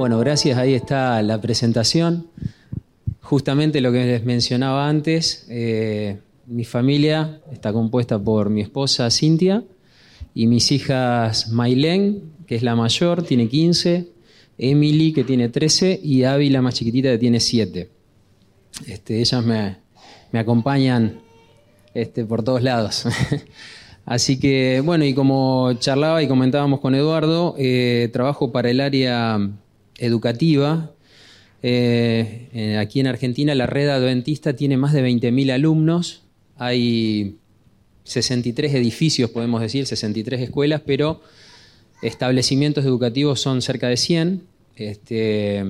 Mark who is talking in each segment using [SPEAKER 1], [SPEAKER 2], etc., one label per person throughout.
[SPEAKER 1] Bueno, gracias. Ahí está la presentación. Justamente lo que les mencionaba antes, eh, mi familia está compuesta por mi esposa Cintia y mis hijas Mailén, que es la mayor, tiene 15, Emily, que tiene 13, y Abby, la más chiquitita, que tiene 7. Este, ellas me, acompañan este, por todos lados. Así que, bueno, y como charlaba y comentábamos con Eduardo, eh, trabajo para el área educativa. Eh, aquí en Argentina la red adventista tiene más de 20.000 alumnos, hay 63 edificios, podemos decir, 63 escuelas, pero establecimientos educativos son cerca de 100. Este,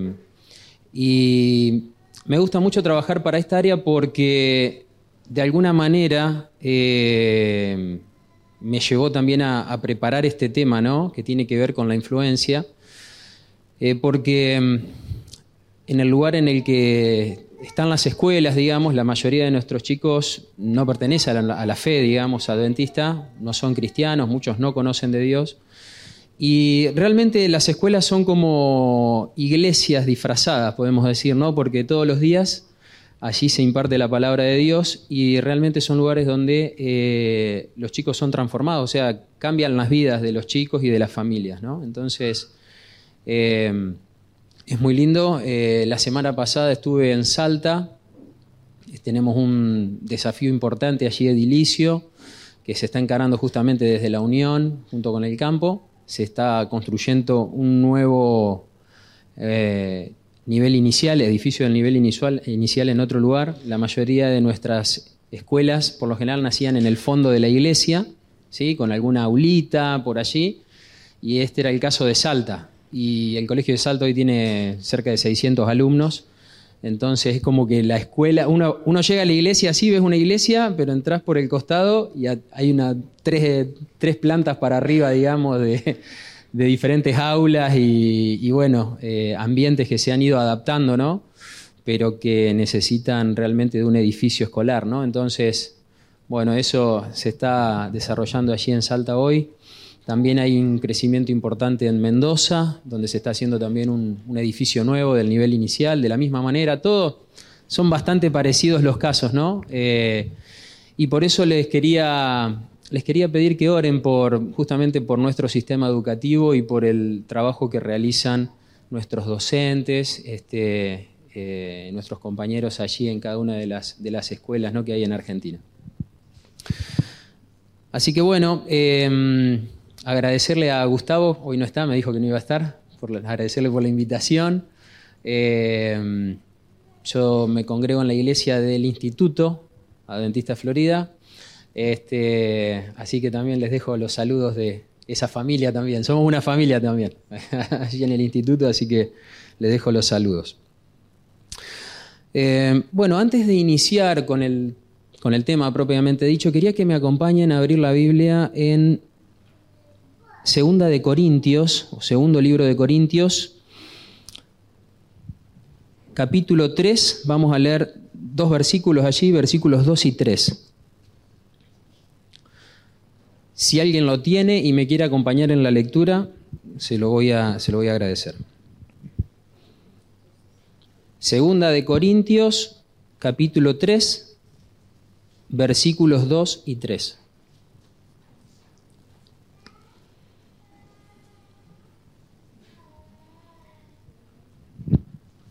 [SPEAKER 1] y me gusta mucho trabajar para esta área porque de alguna manera eh, me llevó también a, preparar este tema, ¿no? Que tiene que ver con la influencia, eh, porque mm, en el lugar en el que están las escuelas, digamos, la mayoría de nuestros chicos no pertenecen a la, a la fe, digamos, adventista, no son cristianos, muchos no conocen de Dios. Y realmente las escuelas son como iglesias disfrazadas, podemos decir, ¿no? Porque todos los días allí se imparte la palabra de Dios y realmente son lugares donde eh, los chicos son transformados, o sea, cambian las vidas de los chicos y de las familias, ¿no? Entonces, eh, es muy lindo. Eh, la semana pasada estuve en Salta, tenemos un desafío importante allí edilicio, que se está encarando justamente desde la Unión, junto con el campo. Se está construyendo un nuevo nivel inicial, edificio del nivel inicial, inicial en otro lugar. La mayoría de nuestras escuelas, por lo general, nacían en el fondo de la iglesia, ¿sí? con alguna aulita por allí, y este era el caso de Salta. Y el colegio de Salta hoy tiene cerca de 600 alumnos, entonces es como que la escuela, uno, llega a la iglesia, así ves una iglesia, pero entras por el costado y hay una, tres, tres plantas para arriba, digamos, de, de diferentes aulas y, bueno, eh, ambientes que se han ido adaptando, ¿no? Pero que necesitan realmente de un edificio escolar, ¿no? Entonces, bueno, eso se está desarrollando allí en Salta hoy. También hay un crecimiento importante en Mendoza, donde se está haciendo también un, edificio nuevo del nivel inicial, de la misma manera. Todo son bastante parecidos los casos, ¿no? Eh, y por eso les quería les quería pedir que oren por, justamente por nuestro sistema educativo y por el trabajo que realizan nuestros docentes, este, eh, nuestros compañeros allí en cada una de las, de las escuelas ¿no? que hay en Argentina. Así que bueno, em, agradecerle a Gustavo, hoy no está, me dijo que no iba a estar, por, agradecerle por la invitación. Em, yo me congrego en la iglesia del Instituto Adventista Florida, este, así que también les dejo los saludos de esa familia también. Somos una familia también, allí en el instituto, así que les dejo los saludos. Eh, bueno, antes de iniciar con el, con el tema propiamente dicho, quería que me acompañen a abrir la Biblia en Segunda de Corintios, o segundo libro de Corintios, capítulo 3, vamos a leer dos versículos allí, versículos 2 y 3. Si alguien lo tiene y me quiere acompañar en la lectura, se lo voy a, se lo voy a agradecer. Segunda de Corintios, capítulo 3, versículos 2 y 3.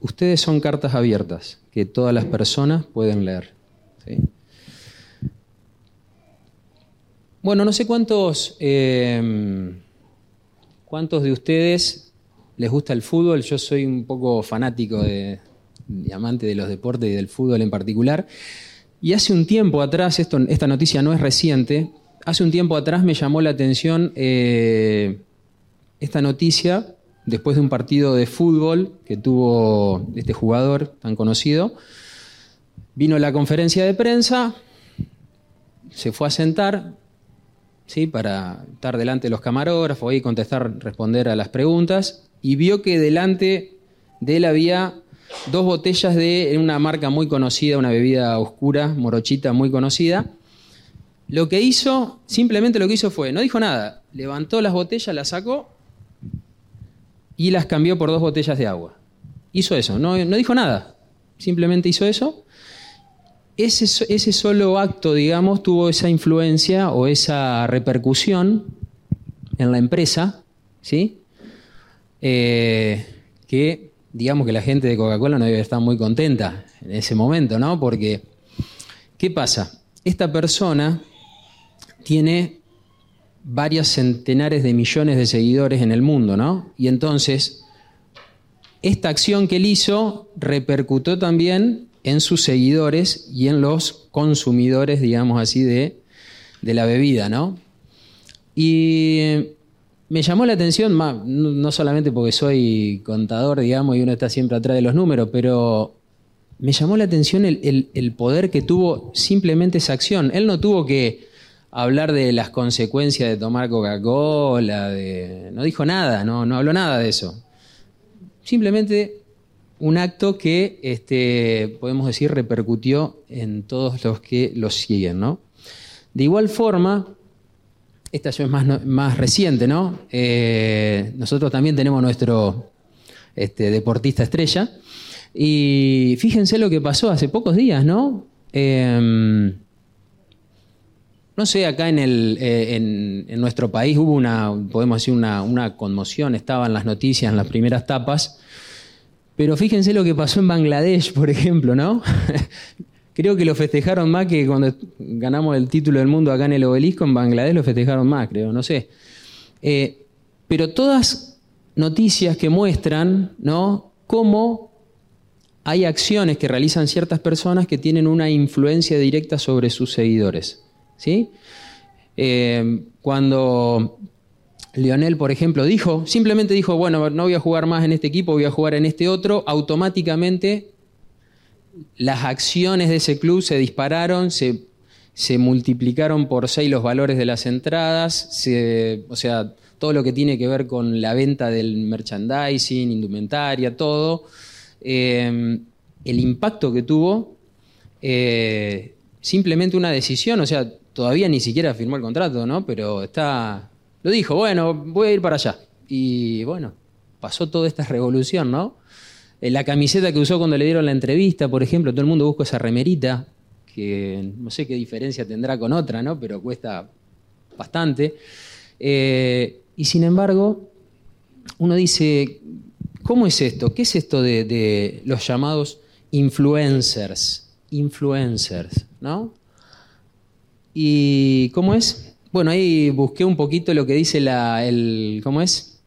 [SPEAKER 1] ustedes son cartas abiertas que todas las personas pueden leer. Bueno, no sé cuántos, eh, cuántos de ustedes les gusta el fútbol. Yo soy un poco fanático de, amante de los deportes y del fútbol en particular. Y hace un tiempo atrás, esta noticia no es reciente, hace un tiempo atrás me llamó la atención eh, esta noticia después de un partido de fútbol que tuvo este jugador tan conocido, vino la conferencia de prensa, se fue a sentar, ¿sí? para estar delante de los camarógrafos y contestar, responder a las preguntas, y vio que delante de él había dos botellas de una marca muy conocida, una bebida oscura, morochita muy conocida. Lo que hizo, simplemente lo que hizo fue, no dijo nada, levantó las botellas, las sacó y las cambió por dos botellas de agua. Hizo eso, no, no dijo nada, simplemente hizo eso. Ese, ese, solo acto, digamos, tuvo esa influencia o esa repercusión en la empresa, ¿sí? Eh, que digamos que la gente de Coca-Cola no debe estar muy contenta en ese momento, ¿no? Porque, ¿qué pasa? Esta persona tiene varias centenares de millones de seguidores en el mundo, ¿no? Y entonces, esta acción que él hizo repercutó también en sus seguidores y en los consumidores, digamos así, de, de la bebida, ¿no? Y me llamó la atención, no solamente porque soy contador, digamos, y uno está siempre atrás de los números, pero me llamó la atención el, poder que tuvo simplemente esa acción. Él no tuvo que hablar de las consecuencias de tomar Coca-Cola, no dijo nada, no, no habló nada de eso. Simplemente un acto que, este, podemos decir, repercutió en todos los que lo siguen. ¿no? De igual forma, esta ya es más, más reciente, ¿no? Eh, nosotros también tenemos nuestro este, deportista estrella. Y fíjense lo que pasó hace pocos días, ¿no? Em, no sé, acá en, el, eh, en, nuestro país hubo una, podemos decir, una, una conmoción, estaban las noticias en las primeras tapas, pero fíjense lo que pasó en Bangladesh, por ejemplo, ¿no? Creo que lo festejaron más que cuando ganamos el título del mundo acá en el obelisco, en Bangladesh lo festejaron más, creo, no sé. Eh, pero todas noticias que muestran ¿no? cómo hay acciones que realizan ciertas personas que tienen una influencia directa sobre sus seguidores. ¿Sí? Eh, cuando Lionel, por ejemplo, dijo, simplemente dijo, bueno, no voy a jugar más en este equipo, voy a jugar en este otro, automáticamente las acciones de ese club se dispararon, se, multiplicaron por seis los valores de las entradas, o sea, todo lo que tiene que ver con la venta del merchandising, indumentaria, todo. Eh, el impacto que tuvo, eh, simplemente una decisión, o sea, todavía ni siquiera firmó el contrato, ¿no? Pero está, lo dijo, bueno, voy a ir para allá. Y bueno, pasó toda esta revolución, ¿no? La camiseta que usó cuando le dieron la entrevista, por ejemplo, todo el mundo busca esa remerita, que no sé qué diferencia tendrá con otra, ¿no? Pero cuesta bastante. Eh, y sin embargo, uno dice, ¿cómo es esto? ¿Qué es esto de, los llamados influencers? Influencers, ¿no? ¿Y cómo es? Bueno, ahí busqué un poquito lo que dice la, ¿cómo es?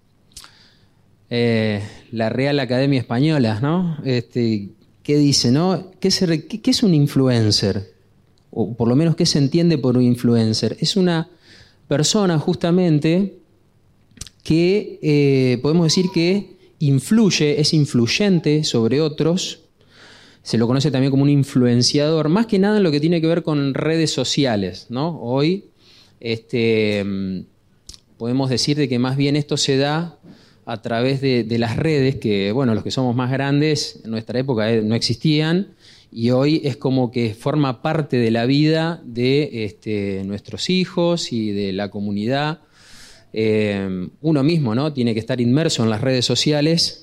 [SPEAKER 1] Eh, la Real Academia Española, ¿no? Este, ¿Qué dice, no? ¿Qué, es un influencer? O por lo menos, ¿qué se entiende por un influencer? Es una persona justamente que eh, podemos decir que influye, es influyente sobre otros, se lo conoce también como un influenciador, más que nada en lo que tiene que ver con redes sociales, ¿no? Hoy este, podemos decir de que más bien esto se da a través de, las redes que, bueno, los que somos más grandes en nuestra época eh, no existían y hoy es como que forma parte de la vida de este, nuestros hijos y de la comunidad. Eh, uno mismo, ¿no? Tiene que estar inmerso en las redes sociales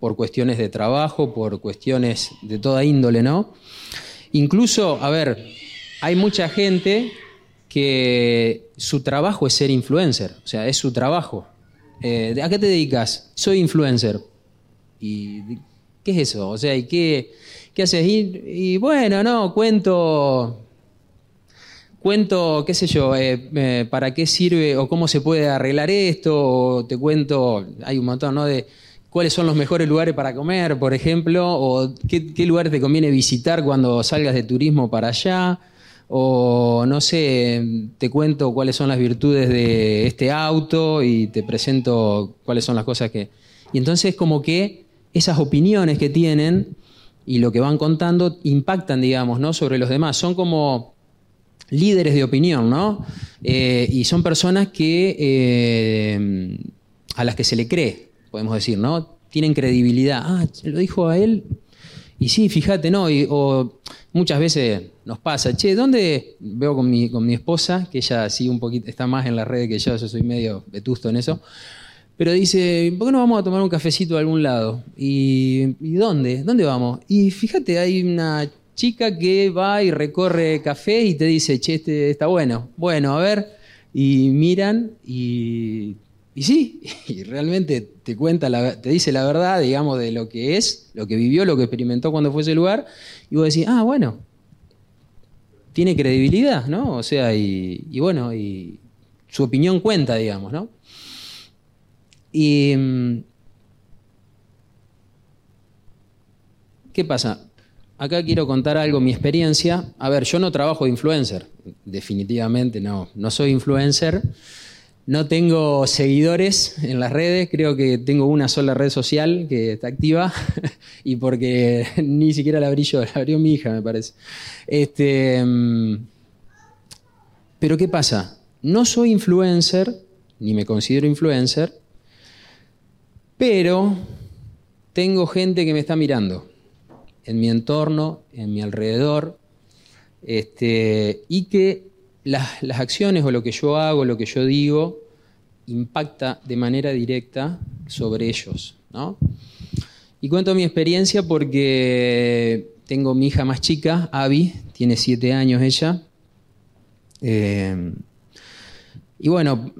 [SPEAKER 1] por cuestiones de trabajo, por cuestiones de toda índole, ¿no? Incluso, a ver, hay mucha gente que su trabajo es ser influencer, o sea, es su trabajo. Eh, ¿a qué te dedicas? Soy influencer. ¿Y qué es eso? O sea, ¿y qué, qué haces? Y, bueno, no, cuento, cuento, qué sé yo, eh, eh, para qué sirve o cómo se puede arreglar esto, o te cuento, hay un montón, ¿no? Cuáles son los mejores lugares para comer, por ejemplo, o qué, qué lugares te conviene visitar cuando salgas de turismo para allá o no sé, te cuento cuáles son las virtudes de este auto y te presento cuáles son las cosas que... Y entonces como que esas opiniones que tienen y lo que van contando impactan, digamos, ¿no? sobre los demás. Son como líderes de opinión, ¿no? Eh, y son personas que eh, a las que se le cree, podemos decir, ¿no? Tienen credibilidad. Ah, lo dijo a él. Y sí, fíjate, ¿no? o muchas veces nos pasa, che, ¿dónde veo con mi, con mi esposa, que ella sí un poquito, está más en las redes que yo, yo soy medio vetusto en eso, pero dice, ¿por qué no vamos a tomar un cafecito a algún lado? ¿Y, ¿y dónde? ¿Dónde vamos? Y fíjate, hay una chica que va y recorre café y te dice, che, este está bueno. Bueno, a ver. Y miran y, y sí, y realmente te cuenta, la, te dice la verdad, digamos, de lo que es, lo que vivió, lo que experimentó cuando fue ese lugar. Y vos decís, ah, bueno, tiene credibilidad, ¿no? O sea, y, y bueno, y su opinión cuenta, digamos, ¿no? Y. Mm, ¿Qué pasa? acá quiero contar algo, mi experiencia. A ver, yo no trabajo de influencer, definitivamente no, no soy influencer. No tengo seguidores en las redes, creo que tengo una sola red social que está activa y porque ni siquiera la abrí la abrió mi hija, me parece. Este, mm, pero ¿qué pasa? No soy influencer, ni me considero influencer, pero tengo gente que me está mirando en mi entorno, en mi alrededor, este, y que las, acciones o lo que yo hago, lo que yo digo, impacta de manera directa sobre ellos. Y cuento mi experiencia porque tengo mi hija más chica, Abby, tiene siete años ella. Eh, y bueno,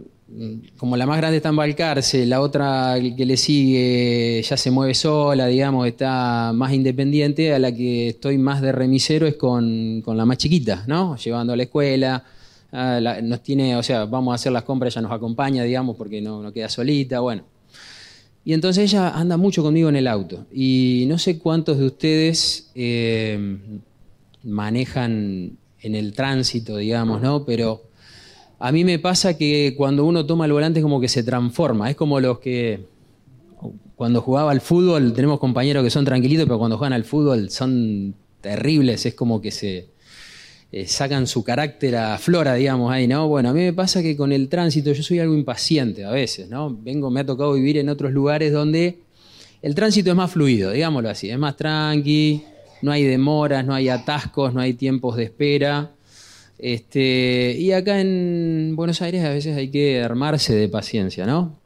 [SPEAKER 1] como la más grande está en Balcarce, la otra que le sigue ya se mueve sola, digamos, está más independiente, a la que estoy más de remisero es con, la más chiquita, ¿no? Llevando a la escuela, nos tiene, o sea, vamos a hacer las compras, ella nos acompaña, digamos, porque no, no queda solita, bueno. Y entonces ella anda mucho conmigo en el auto. Y no sé cuántos de ustedes eh, manejan en el tránsito, digamos, ¿no? Pero a mí me pasa que cuando uno toma el volante es como que se transforma. Es como los que cuando jugaba al fútbol, tenemos compañeros que son tranquilitos, pero cuando juegan al fútbol son terribles. Es como que se eh, sacan su carácter a flora, digamos, ahí, ¿no? Bueno, a mí me pasa que con el tránsito yo soy algo impaciente a veces, ¿no? Vengo, me ha tocado vivir en otros lugares donde el tránsito es más fluido, digámoslo así, es más tranqui, no hay demoras, no hay atascos, no hay tiempos de espera. Este, y acá en Buenos Aires a veces hay que armarse de paciencia, ¿no?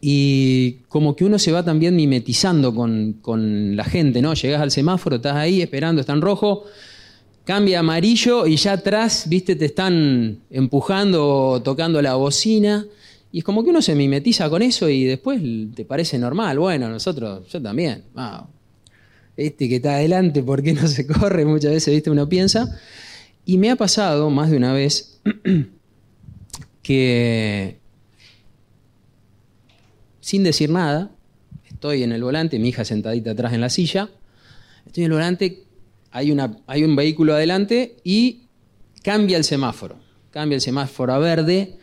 [SPEAKER 1] Y como que uno se va también mimetizando con, la gente, ¿no? Llegas al semáforo, estás ahí esperando, está en rojo, cambia amarillo y ya atrás, viste, te están empujando, tocando la bocina. Y es como que uno se mimetiza con eso y después te parece normal. Bueno, nosotros, yo también. este que está adelante, ¿por qué no se corre? Muchas veces, viste, uno piensa. Y me ha pasado más de una vez que sin decir nada, estoy en el volante, mi hija sentadita atrás en la silla, estoy en el volante, hay, un vehículo adelante y cambia el semáforo, cambia el semáforo a verde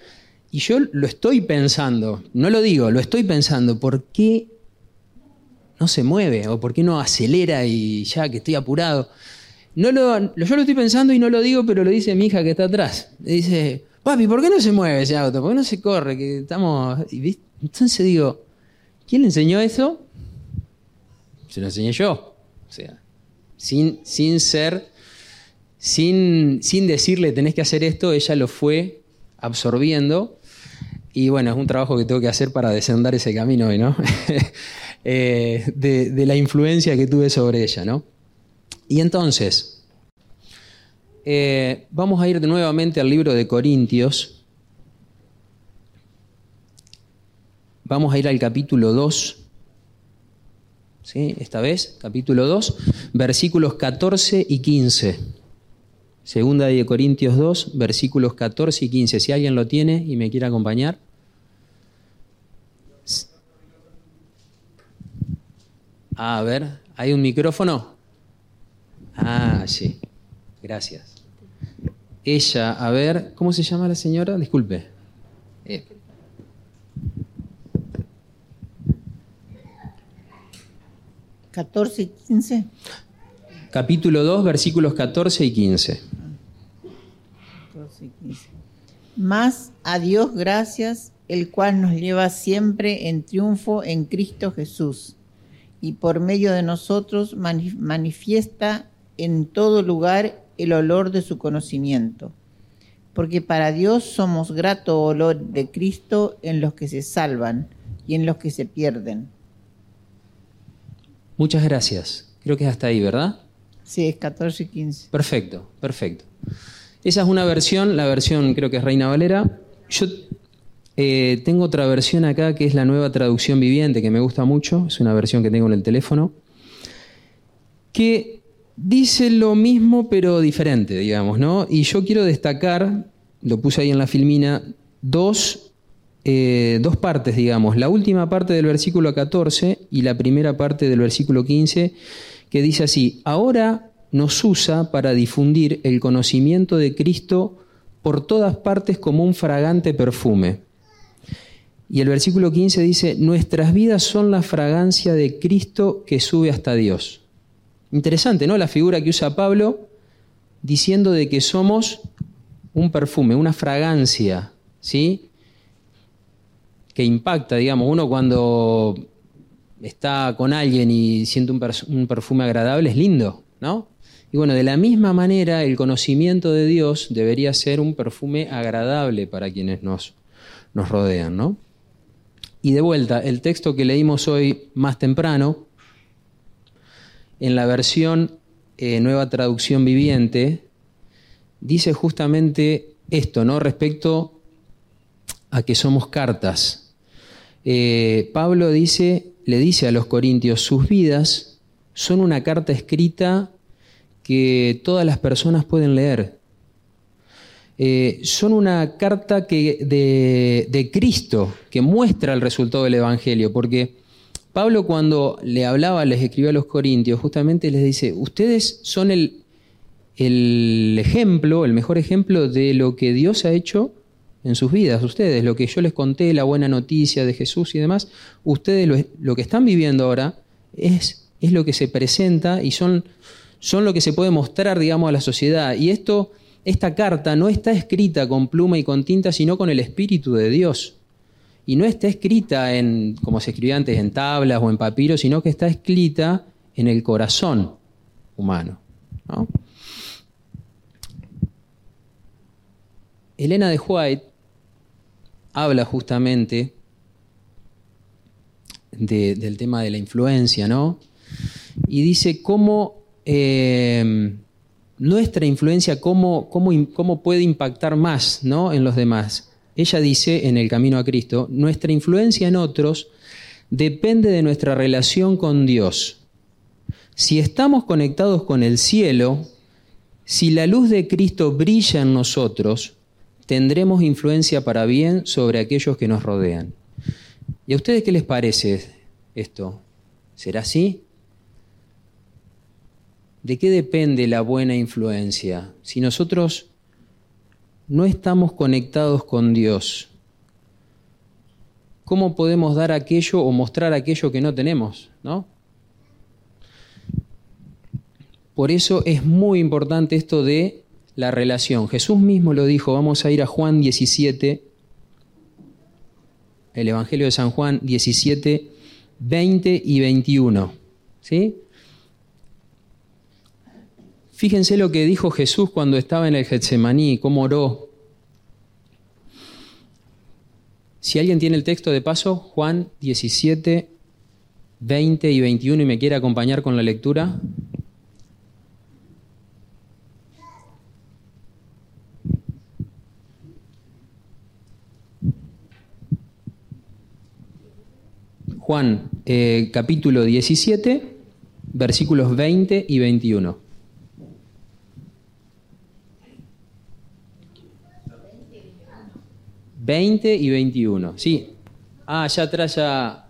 [SPEAKER 1] y yo lo estoy pensando, no lo digo, lo estoy pensando, ¿por qué no se mueve o por qué no acelera y ya que estoy apurado? No lo, yo lo estoy pensando y no lo digo, pero lo dice mi hija que está atrás. Dice, papi, ¿por qué no se mueve ese auto? ¿Por qué no se corre? Que estamos... Entonces digo, ¿quién le enseñó eso? Se lo enseñé yo. O sea, sin, sin ser, sin, sin decirle tenés que hacer esto, ella lo fue absorbiendo. Y bueno, es un trabajo que tengo que hacer para descender ese camino hoy, ¿no? Eh, de la influencia que tuve sobre ella, ¿no? Y entonces, eh, vamos a ir nuevamente al libro de Corintios. Vamos a ir al capítulo 2. ¿Sí? Esta vez, capítulo 2, versículos 14 y 15. Segunda de Corintios 2, versículos 14 y 15. Si alguien lo tiene y me quiere acompañar. A ver, ¿hay un micrófono? Ah, sí. Gracias. Ella, a ver, ¿cómo se llama la señora? Disculpe. Eh.
[SPEAKER 2] 14 y 15.
[SPEAKER 1] Capítulo 2, versículos 14 y 15.
[SPEAKER 2] 14 y 15. Más a Dios gracias, el cual nos lleva siempre en triunfo en Cristo Jesús, y por medio de nosotros mani- manifiesta en todo lugar el olor de su conocimiento. Porque para Dios somos grato olor de Cristo en los que se salvan y en los que se pierden.
[SPEAKER 1] Muchas gracias. Creo que es hasta ahí, ¿verdad?
[SPEAKER 2] Sí, es 14 y 15.
[SPEAKER 1] Perfecto, perfecto. Esa es una versión, la versión creo que es Reina Valera. Yo eh, tengo otra versión acá que es la nueva traducción viviente, que me gusta mucho, es una versión que tengo en el teléfono, que dice lo mismo pero diferente, digamos, ¿no? Y yo quiero destacar, lo puse ahí en la filmina, dos, eh, dos partes, digamos, la última parte del versículo 14 y la primera parte del versículo 15, que dice así, ahora nos usa para difundir el conocimiento de Cristo por todas partes como un fragante perfume. Y el versículo 15 dice, nuestras vidas son la fragancia de Cristo que sube hasta Dios. Interesante, ¿no? La figura que usa Pablo diciendo de que somos un perfume, una fragancia, ¿sí? Que impacta, digamos, uno cuando está con alguien y siente un, perfume agradable, es lindo, ¿no? Y bueno, de la misma manera, el conocimiento de Dios debería ser un perfume agradable para quienes nos, nos rodean, ¿no? Y de vuelta, el texto que leímos hoy más temprano, en la versión eh, Nueva Traducción Viviente, dice justamente esto, ¿no? Respecto a que somos cartas. Eh, Pablo dice, le dice a los corintios, sus vidas son una carta escrita que todas las personas pueden leer. Eh, son una carta que, de, de Cristo que muestra el resultado del Evangelio, porque Pablo cuando le hablaba, les escribió a los corintios, justamente les dice, ustedes son el, el ejemplo, el mejor ejemplo de lo que Dios ha hecho en sus vidas, ustedes, lo que yo les conté, la buena noticia de Jesús y demás, ustedes lo, lo que están viviendo ahora es, es lo que se presenta y son, son lo que se puede mostrar, digamos, a la sociedad. Y esto, esta carta no está escrita con pluma y con tinta, sino con el Espíritu de Dios. Y no está escrita en, como se escribía antes, en tablas o en papiro, sino que está escrita en el corazón humano. ¿no? Elena de White habla justamente de, del tema de la influencia, ¿no? Y dice cómo eh, nuestra influencia, cómo, cómo, cómo, puede impactar más ¿no? en los demás. Ella dice en el camino a Cristo, nuestra influencia en otros depende de nuestra relación con Dios. Si estamos conectados con el cielo, si la luz de Cristo brilla en nosotros, tendremos influencia para bien sobre aquellos que nos rodean. ¿Y a ustedes qué les parece esto? ¿Será así? ¿De qué depende la buena influencia? Si nosotros no estamos conectados con Dios, ¿cómo podemos dar aquello o mostrar aquello que no tenemos? ¿no? Por eso es muy importante esto de la relación. Jesús mismo lo dijo, vamos a ir a Juan 17, el Evangelio de San Juan 17, 20 y 21. ¿Sí? Fíjense lo que dijo Jesús cuando estaba en el Getsemaní, cómo oró. Si alguien tiene el texto de paso, Juan 17, 20 y 21 y me quiere acompañar con la lectura. Juan eh, capítulo 17, versículos 20 y 21. Veinte y 21. Sí. Ah, allá atrás ya.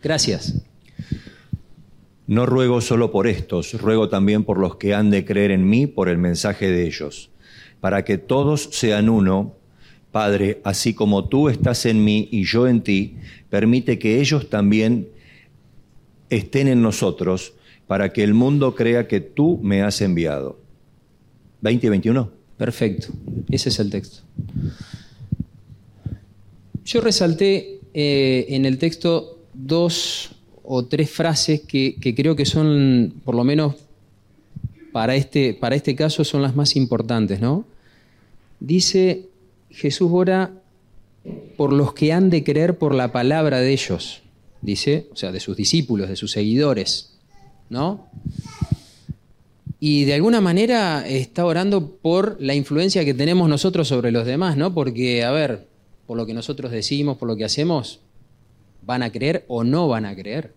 [SPEAKER 1] Gracias.
[SPEAKER 3] No ruego solo por estos, ruego también por los que han de creer en mí por el mensaje de ellos, para que todos sean uno. Padre, así como tú estás en mí y yo en ti, permite que ellos también estén en nosotros para que el mundo crea que tú me has enviado. 20 y 21.
[SPEAKER 1] Perfecto, ese es el texto. Yo resalté eh, en el texto dos o tres frases que, creo que son, por lo menos para este, para este caso, son las más importantes, ¿no? Dice, Jesús ora por los que han de creer por la palabra de ellos, dice, o sea, de sus discípulos, de sus seguidores, ¿no? Y de alguna manera está orando por la influencia que tenemos nosotros sobre los demás, ¿no? Porque, a ver, por lo que nosotros decimos, por lo que hacemos, van a creer o no van a creer.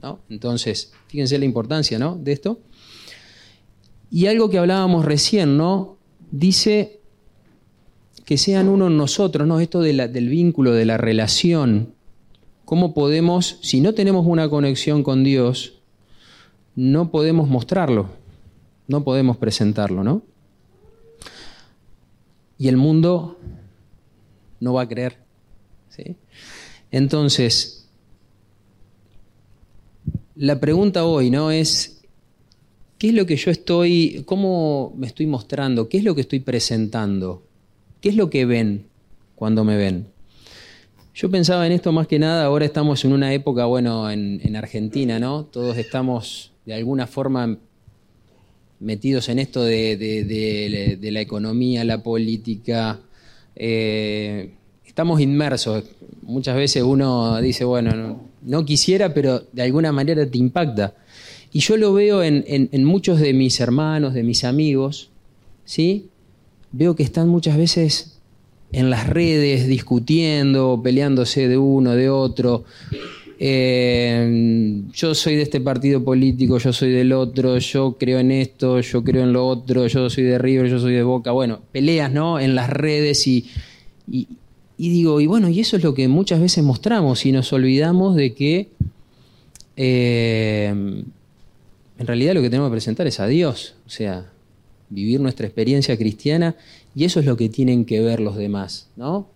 [SPEAKER 1] ¿no? Entonces, fíjense la importancia ¿no? de esto. Y algo que hablábamos recién, ¿no? Dice que sean uno en nosotros, ¿no? Esto del vínculo, de la relación. ¿Cómo podemos, si no tenemos una conexión con Dios, no podemos mostrarlo? no podemos presentarlo, ¿no? Y el mundo no va a creer. ¿sí? Entonces, la pregunta hoy, ¿no? Es, ¿qué es lo que yo estoy, cómo me estoy mostrando? ¿Qué es lo que estoy presentando? ¿Qué es lo que ven cuando me ven? Yo pensaba en esto más que nada, ahora estamos en una época, bueno, en, en Argentina, ¿no? Todos estamos de alguna forma metidos en esto de, la economía, la política. Eh, estamos inmersos. Muchas veces uno dice, bueno, no, quisiera, pero de alguna manera te impacta. Y yo lo veo en, en, muchos de mis hermanos, de mis amigos, ¿sí? Veo que están muchas veces en las redes discutiendo, peleándose de uno, de otro, eh, yo soy de este partido político, yo soy del otro, yo creo en esto, yo creo en lo otro, yo soy de River, yo soy de Boca. Bueno, peleas, ¿no? En las redes y, digo, y bueno, y eso es lo que muchas veces mostramos y nos olvidamos de que eh, en realidad lo que tenemos que presentar es a Dios, o sea, vivir nuestra experiencia cristiana y eso es lo que tienen que ver los demás, ¿no?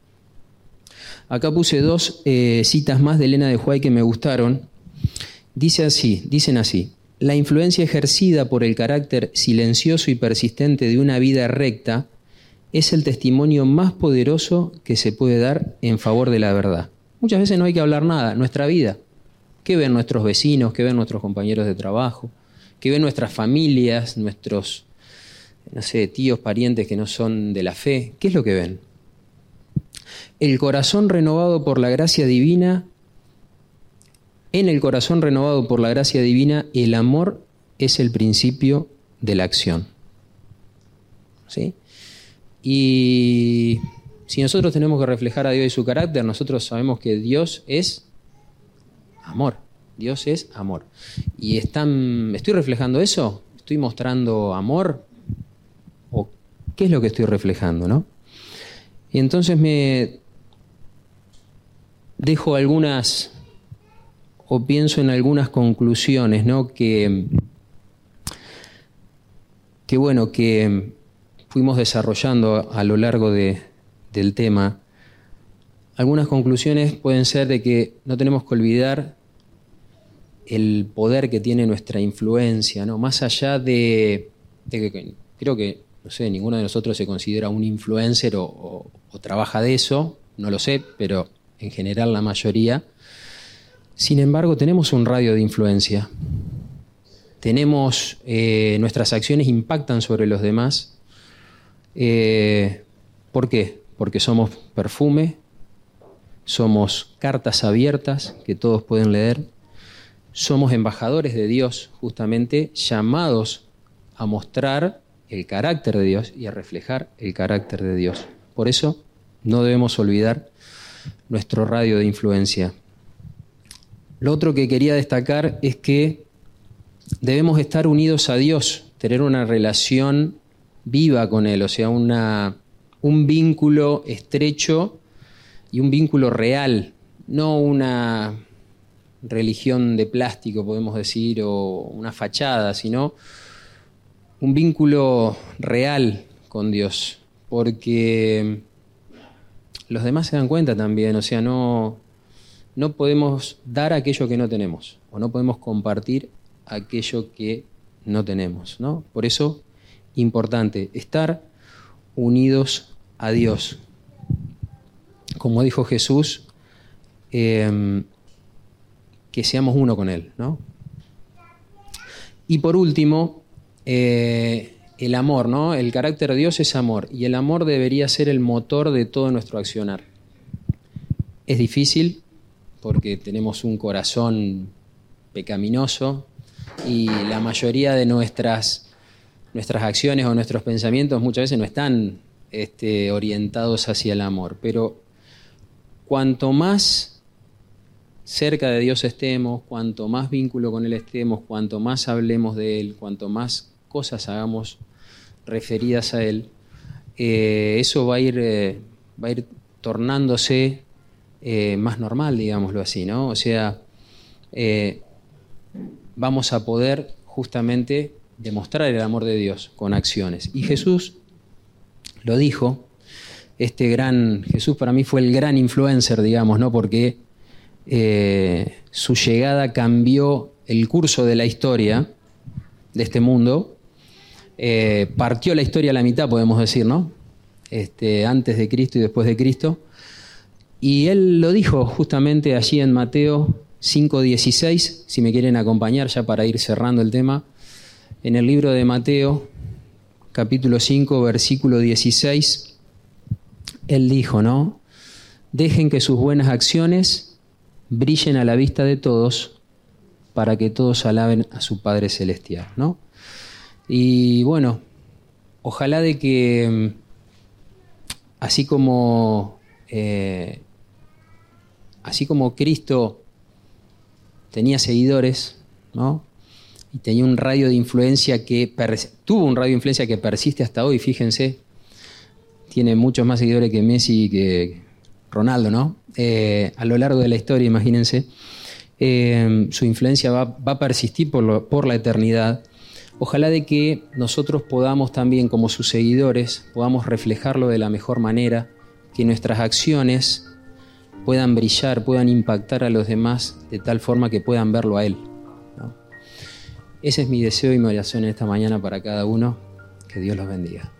[SPEAKER 1] Acá puse dos eh, citas más de Elena de Huay que me gustaron. Dice así, dicen así. La influencia ejercida por el carácter silencioso y persistente de una vida recta es el testimonio más poderoso que se puede dar en favor de la verdad. Muchas veces no hay que hablar nada, nuestra vida. ¿Qué ven nuestros vecinos? ¿Qué ven nuestros compañeros de trabajo? ¿Qué ven nuestras familias, nuestros, no sé, tíos, parientes que no son de la fe? ¿Qué es lo que ven? El corazón renovado por la gracia divina, en el corazón renovado por la gracia divina, el amor es el principio de la acción. ¿Sí? Y si nosotros tenemos que reflejar a Dios y su carácter, nosotros sabemos que Dios es amor. Dios es amor. ¿Y están, estoy reflejando eso? ¿Estoy mostrando amor? ¿O qué es lo que estoy reflejando? ¿no? Y entonces me dejo algunas o pienso en algunas conclusiones, ¿no? Que, bueno, que fuimos desarrollando a lo largo de, del tema. Algunas conclusiones pueden ser de que no tenemos que olvidar el poder que tiene nuestra influencia, ¿no? Más allá de, que creo que, no sé, ninguno de nosotros se considera un influencer o trabaja de eso, no lo sé, pero en general la mayoría. Sin embargo, tenemos un radio de influencia. Tenemos, eh, nuestras acciones impactan sobre los demás. Eh, ¿Por qué? Porque somos perfume, somos cartas abiertas que todos pueden leer, somos embajadores de Dios, justamente llamados a mostrar el carácter de Dios y a reflejar el carácter de Dios. Por eso no debemos olvidar nuestro radio de influencia. Lo otro que quería destacar es que debemos estar unidos a Dios, tener una relación viva con Él, o sea, una, un vínculo estrecho y un vínculo real, no una religión de plástico, podemos decir, o una fachada, sino un vínculo real con Dios, porque los demás se dan cuenta también, o sea, no, no podemos dar aquello que no tenemos o no podemos compartir aquello que no tenemos. ¿no? Por eso, importante, estar unidos a Dios. Como dijo Jesús, em, que seamos uno con Él. ¿no? Y por último, eh, el amor, ¿no? El carácter de Dios es amor y el amor debería ser el motor de todo nuestro accionar. Es difícil porque tenemos un corazón pecaminoso y la mayoría de nuestras, nuestras acciones o nuestros pensamientos muchas veces no están este, orientados hacia el amor. Pero cuanto más cerca de Dios estemos, cuanto más vínculo con Él estemos, cuanto más hablemos de Él, cuanto más cosas hagamos referidas a Él, eh, eso va a ir, eh, va a ir tornándose eh, más normal, digámoslo así, ¿no? O sea, vamos a poder justamente demostrar el amor de Dios con acciones. Y Jesús lo dijo, este gran, Jesús para mí fue el gran influencer, digamos, ¿no? Porque su llegada cambió el curso de la historia de este mundo eh, partió la historia a la mitad, podemos decir, ¿no? Este, antes de Cristo y después de Cristo. Y él lo dijo justamente allí en Mateo 5.16, si me quieren acompañar ya para ir cerrando el tema. En el libro de Mateo, capítulo 5, versículo 16, él dijo, ¿no? Dejen que sus buenas acciones brillen a la vista de todos para que todos alaben a su Padre Celestial, ¿no? Y bueno, ojalá de que mm, así como eh, así como Cristo tenía seguidores, ¿no? Y tenía un radio de influencia que tuvo un radio de influencia que persiste hasta hoy, fíjense, tiene muchos más seguidores que Messi y que Ronaldo, ¿no? Eh, a lo largo de la historia, imagínense, eh, su influencia va, a persistir por, por la eternidad. Ojalá de que nosotros podamos también, como sus seguidores, podamos reflejarlo de la mejor manera, que nuestras acciones puedan brillar, puedan impactar a los demás de tal forma que puedan verlo a Él. Ese es mi deseo y mi oración esta mañana para cada uno. Que Dios los bendiga.